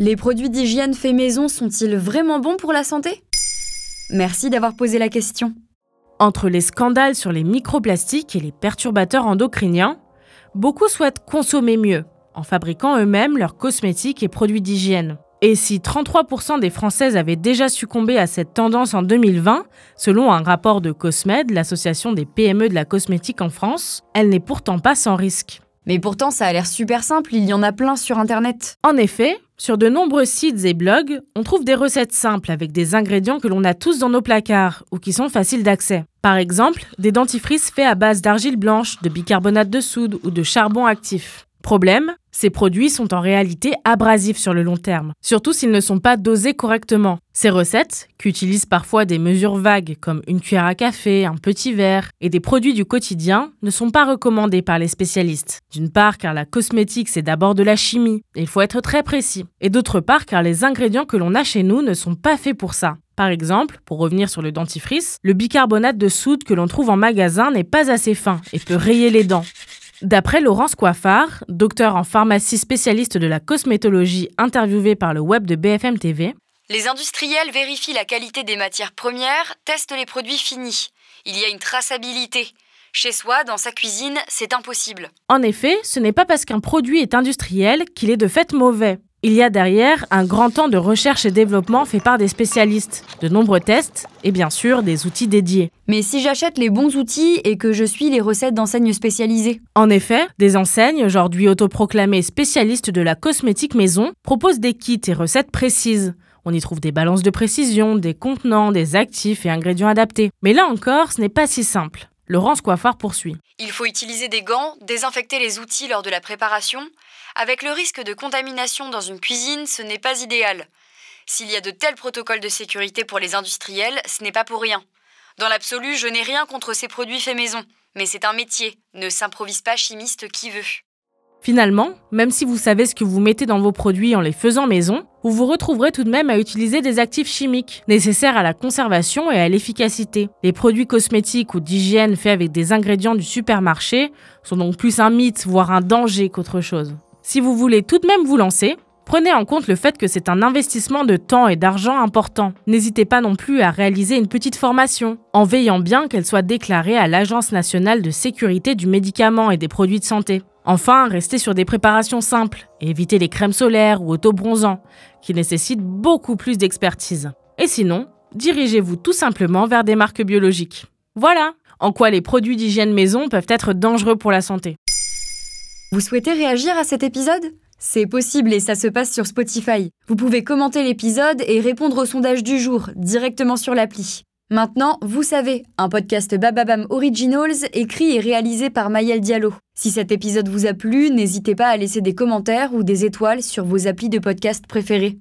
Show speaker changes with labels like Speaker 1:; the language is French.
Speaker 1: Les produits d'hygiène faits maison sont-ils vraiment bons pour la santé? Merci d'avoir posé la question.
Speaker 2: Entre les scandales sur les microplastiques et les perturbateurs endocriniens, beaucoup souhaitent consommer mieux, en fabriquant eux-mêmes leurs cosmétiques et produits d'hygiène. Et si 33% des Françaises avaient déjà succombé à cette tendance en 2020, selon un rapport de Cosmed, l'association des PME de la cosmétique en France, elle n'est pourtant pas sans risque.
Speaker 1: Mais pourtant, ça a l'air super simple, il y en a plein sur Internet.
Speaker 2: En effet, sur de nombreux sites et blogs, on trouve des recettes simples avec des ingrédients que l'on a tous dans nos placards ou qui sont faciles d'accès. Par exemple, des dentifrices faits à base d'argile blanche, de bicarbonate de soude ou de charbon actif. Problème, ces produits sont en réalité abrasifs sur le long terme, surtout s'ils ne sont pas dosés correctement. Ces recettes, qui utilisent parfois des mesures vagues comme une cuillère à café, un petit verre et des produits du quotidien, ne sont pas recommandés par les spécialistes. D'une part car la cosmétique c'est d'abord de la chimie, et il faut être très précis. Et d'autre part car les ingrédients que l'on a chez nous ne sont pas faits pour ça. Par exemple, pour revenir sur le dentifrice, le bicarbonate de soude que l'on trouve en magasin n'est pas assez fin et peut rayer les dents. D'après Laurence Coiffard, docteur en pharmacie spécialiste de la cosmétologie interviewée par le web de BFM TV,
Speaker 3: les industriels vérifient la qualité des matières premières, testent les produits finis. Il y a une traçabilité. Chez soi, dans sa cuisine, c'est impossible.
Speaker 2: En effet, ce n'est pas parce qu'un produit est industriel qu'il est de fait mauvais. Il y a derrière un grand temps de recherche et développement fait par des spécialistes, de nombreux tests et bien sûr des outils dédiés.
Speaker 1: Mais si j'achète les bons outils et que je suis les recettes d'enseignes spécialisées?
Speaker 2: En effet, des enseignes, aujourd'hui autoproclamées spécialistes de la cosmétique maison, proposent des kits et recettes précises. On y trouve des balances de précision, des contenants, des actifs et ingrédients adaptés. Mais là encore, ce n'est pas si simple. Laurence Coiffard poursuit.
Speaker 3: Il faut utiliser des gants, désinfecter les outils lors de la préparation. Avec le risque de contamination dans une cuisine, ce n'est pas idéal. S'il y a de tels protocoles de sécurité pour les industriels, ce n'est pas pour rien. Dans l'absolu, je n'ai rien contre ces produits faits maison, mais c'est un métier, ne s'improvise pas chimiste qui veut.
Speaker 2: Finalement, même si vous savez ce que vous mettez dans vos produits en les faisant maison, vous vous retrouverez tout de même à utiliser des actifs chimiques nécessaires à la conservation et à l'efficacité. Les produits cosmétiques ou d'hygiène faits avec des ingrédients du supermarché sont donc plus un mythe, voire un danger qu'autre chose. Si vous voulez tout de même vous lancer, Prenez en compte le fait que c'est un investissement de temps et d'argent important. N'hésitez pas non plus à réaliser une petite formation, en veillant bien qu'elle soit déclarée à l'Agence nationale de sécurité du médicament et des produits de santé. Enfin, restez sur des préparations simples et évitez les crèmes solaires ou autobronzants, qui nécessitent beaucoup plus d'expertise. Et sinon, dirigez-vous tout simplement vers des marques biologiques. Voilà en quoi les produits d'hygiène maison peuvent être dangereux pour la santé.
Speaker 1: Vous souhaitez réagir à cet épisode? C'est possible et ça se passe sur Spotify. Vous pouvez commenter l'épisode et répondre au sondage du jour directement sur l'appli. Maintenant, vous savez, un podcast Bababam Originals écrit et réalisé par Mayel Diallo. Si cet épisode vous a plu, n'hésitez pas à laisser des commentaires ou des étoiles sur vos applis de podcast préférés.